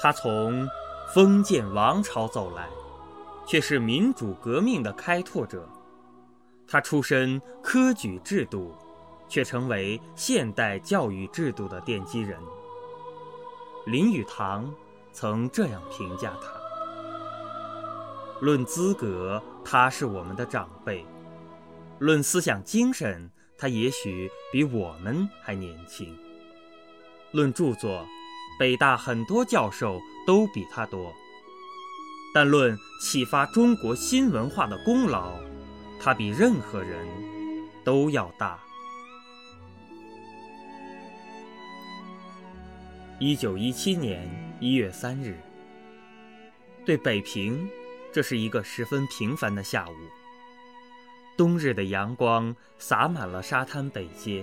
他从封建王朝走来，却是民主革命的开拓者。他出身科举制度，却成为现代教育制度的奠基人。林语堂曾这样评价他：论资格，他是我们的长辈；论思想精神，他也许比我们还年轻；论著作，北大很多教授都比他多；但论启发中国新文化的功劳，他比任何人都要大。一九一七年一月三日，对北平，这是一个十分平凡的下午。冬日的阳光洒满了沙滩北街。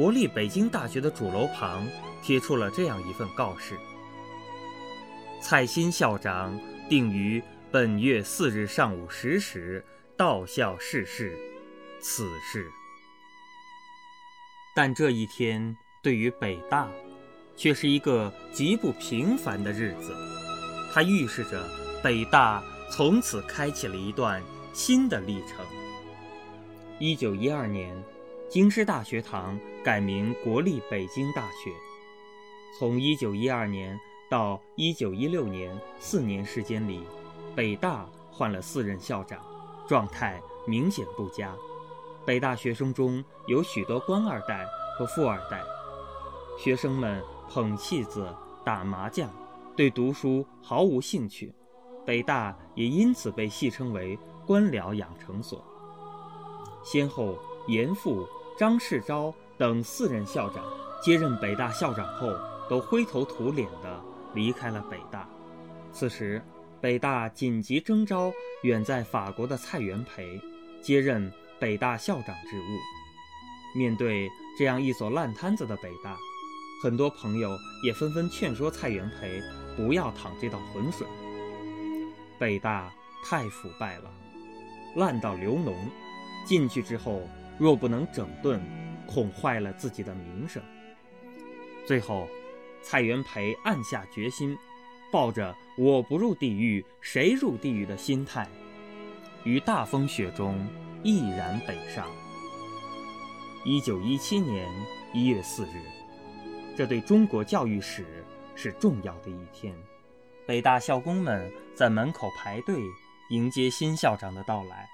国立北京大学的主楼旁贴出了这样一份告示：蔡新校长定于本月四日上午十时到校逝世，此事。但这一天对于北大。却是一个极不平凡的日子，它预示着北大从此开启了一段新的历程。一九一二年，京师大学堂改名国立北京大学。从一九一二年到一九一六年四年时间里，北大换了四任校长，状态明显不佳。北大学生中有许多官二代和富二代，学生们。捧戏子、打麻将，对读书毫无兴趣，北大也因此被戏称为“官僚养成所”。先后严复、张世钊等四任校长接任北大校长后，都灰头土脸地离开了北大。此时，北大紧急征召远在法国的蔡元培接任北大校长职务。面对这样一所烂摊子的北大，很多朋友也纷纷劝说蔡元培不要淌这道浑水。北大太腐败了，烂到流脓，进去之后若不能整顿，恐坏了自己的名声。最后，蔡元培暗下决心，抱着“我不入地狱，谁入地狱”的心态，于大风雪中毅然北上。一九一七年一月四日。这对中国教育史是重要的一天。北大校工们在门口排队迎接新校长的到来。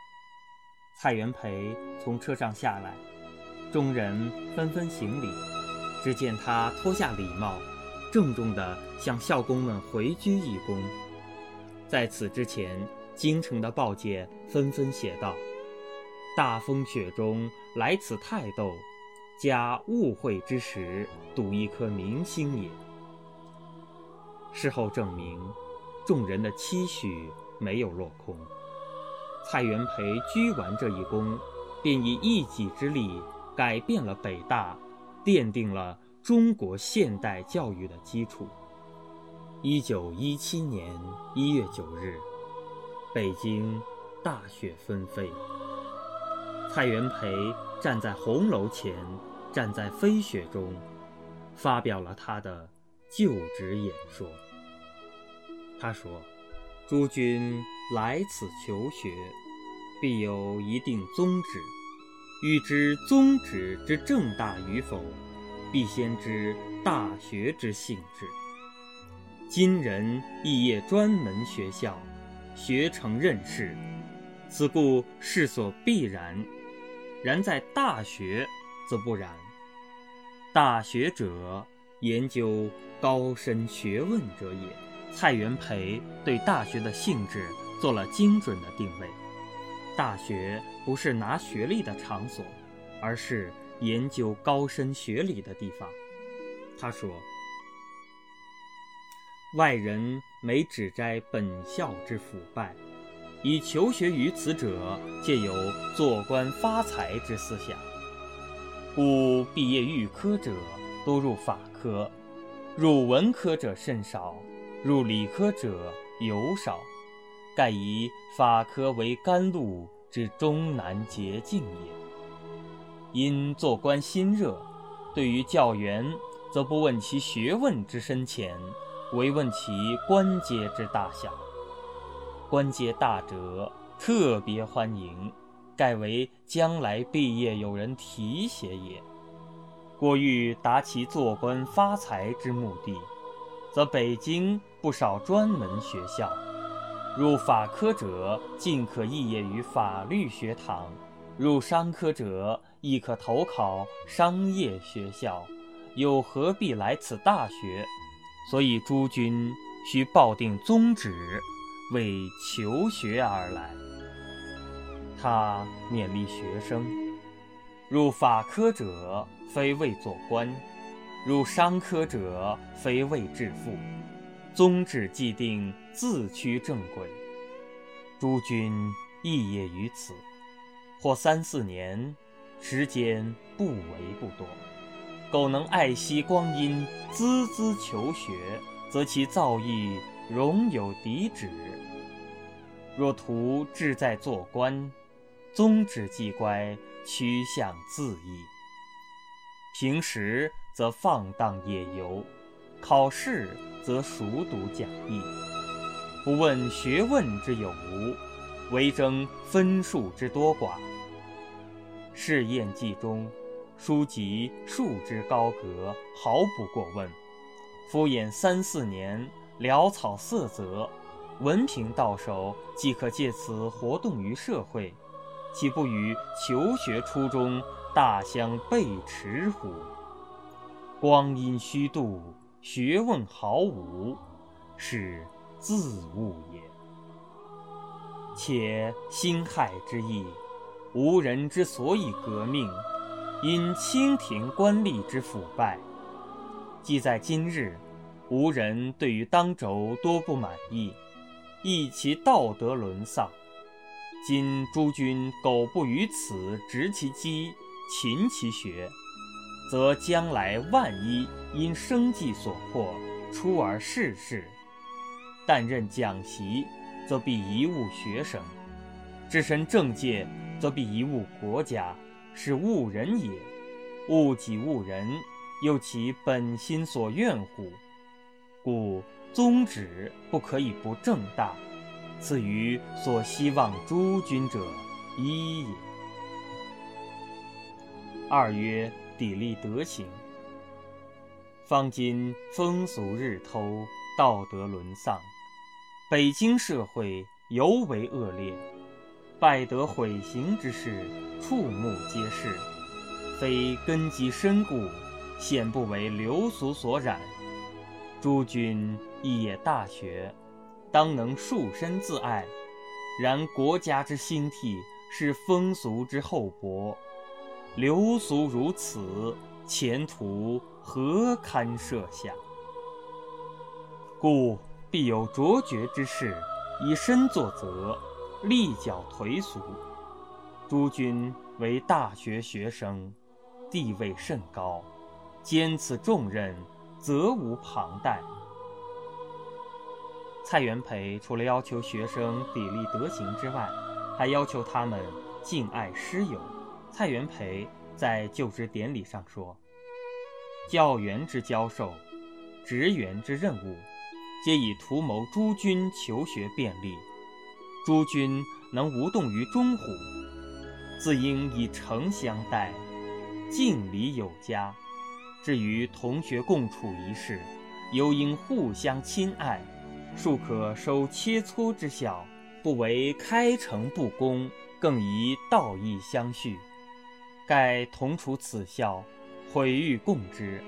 蔡元培从车上下来，众人纷纷行礼。只见他脱下礼帽，郑重地向校工们回鞠一躬。在此之前，京城的报界纷纷写道：“大风雪中来此泰斗。”加误会之时，赌一颗明星也。事后证明，众人的期许没有落空。蔡元培鞠完这一躬，便以一己之力改变了北大，奠定了中国现代教育的基础。一九一七年一月九日，北京大雪纷飞。蔡元培站在红楼前，站在飞雪中，发表了他的就职演说。他说：“诸君来此求学，必有一定宗旨。欲知宗旨之正大与否，必先知大学之性质。今人肄业专门学校，学成任事，此故世所必然。”然在大学，则不然。大学者，研究高深学问者也。蔡元培对大学的性质做了精准的定位：大学不是拿学历的场所，而是研究高深学理的地方。他说：“外人每指摘本校之腐败。”以求学于此者，皆有做官发财之思想。故毕业预科者多入法科，入文科者甚少，入理科者尤少。盖以法科为甘露之终南捷径也。因做官心热，对于教员，则不问其学问之深浅，唯问其官阶之大小。官阶大者，特别欢迎，盖为将来毕业有人提携也。过欲达其做官发财之目的，则北京不少专门学校。入法科者，尽可肄业于法律学堂；入商科者，亦可投考商业学校。又何必来此大学？所以诸君须抱定宗旨，为求学而来。他勉励学生：入法科者，非为做官；入商科者，非为致富。宗旨既定，自趋正轨。诸君亦业于此，或三四年，时间不为不多。苟能爱惜光阴，孜孜求学，则其造诣容有敌止。若图志在做官，宗旨既乖，趋向自意。平时则放荡野游，考试。则熟读讲义，不问学问之有无，唯争分数之多寡。试验记中，书籍束之高阁，毫不过问。敷衍三四年，潦草色泽，文凭到手，即可借此活动于社会，岂不与求学初衷大相背驰乎？光阴虚度。学问毫无，是自误也。且辛亥之役，吴人之所以革命，因清廷官吏之腐败。即在今日，吴人对于当轴多不满意，亦其道德沦丧。今诸君苟不于此执其机，勤其学。则将来万一因生计所迫出而逝世，但任讲席，则必贻误学生；置身政界，则必贻误国家，是误人也。误己误人，又其本心所愿乎？故宗旨不可以不正大，此于所希望诸君者一也。二曰。砥砺德行。方今风俗日偷，道德沦丧，北京社会尤为恶劣，败德毁行之事触目皆是，非根基深固，显不为流俗所染。诸君亦也大学，当能束身自爱。然国家之兴替，是风俗之厚薄。流俗如此，前途何堪设想？故必有卓绝之士，以身作则，立脚颓俗。诸君为大学学生，地位甚高，兼此重任，责无旁贷。蔡元培除了要求学生砥砺德行之外，还要求他们敬爱师友。蔡元培在就职典礼上说：“教员之教授，职员之任务，皆以图谋诸君求学便利。诸君能无动于衷乎？自应以诚相待，敬礼有加。至于同学共处一室，犹应互相亲爱，庶可收切磋之效，不为开诚布公，更宜道义相续。”盖同处此校，毁誉共之。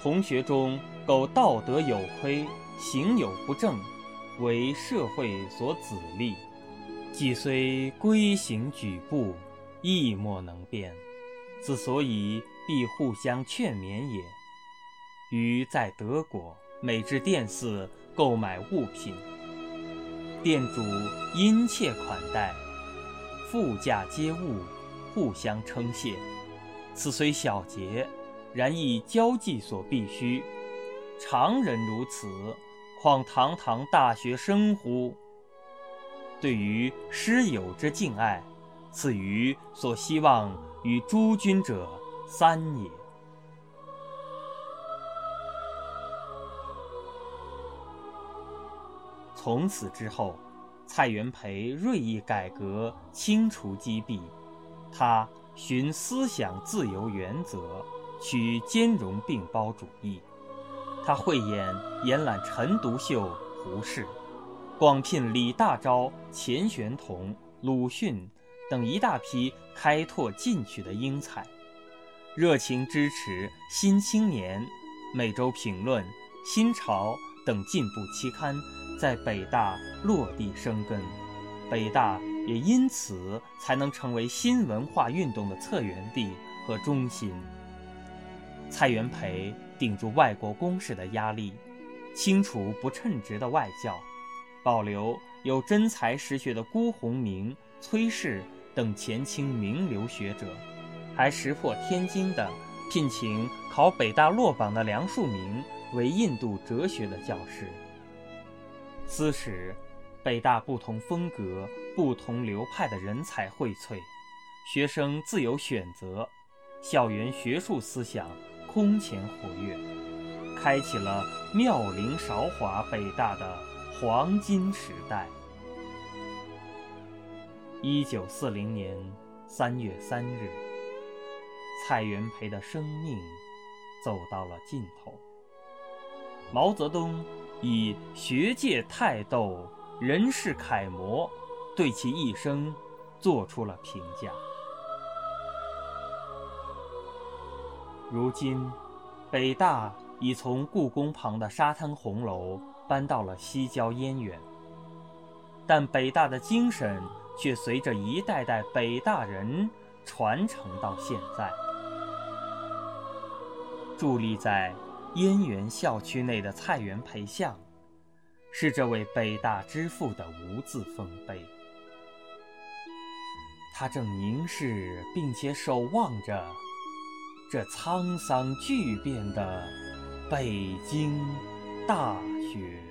同学中苟道德有亏，行有不正，为社会所子立，既虽规行举步，亦莫能变。此所以必互相劝勉也。余在德国，每至殿寺购买物品，店主殷切款待，富价皆物。互相称谢，此虽小节，然亦交际所必须。常人如此，况堂堂大学生乎？对于师友之敬爱，此于所希望与诸君者三也。从此之后，蔡元培锐意改革，清除积弊。他循思想自由原则，取兼容并包主义。他慧眼延揽陈独秀、胡适，广聘李大钊、钱玄同、鲁迅等一大批开拓进取的英才，热情支持《新青年》《每周评论》《新潮》等进步期刊。在北大落地生根，北大也因此才能成为新文化运动的策源地和中心。蔡元培顶住外国攻势的压力，清除不称职的外教，保留有真才实学的辜鸿铭、崔氏等前清名流学者，还石破天惊地聘请考北大落榜的梁漱溟为印度哲学的教师。此时，北大不同风格、不同流派的人才荟萃，学生自由选择，校园学术思想空前活跃，开启了妙龄韶华北大的黄金时代。一九四零年三月三日，蔡元培的生命走到了尽头。毛泽东。以学界泰斗、人世楷模，对其一生做出了评价。如今，北大已从故宫旁的沙滩红楼搬到了西郊燕园，但北大的精神却随着一代代北大人传承到现在，伫立在。燕园校区内的蔡元培像，是这位北大之父的无字丰碑。他正凝视并且守望着这沧桑巨变的北京大学。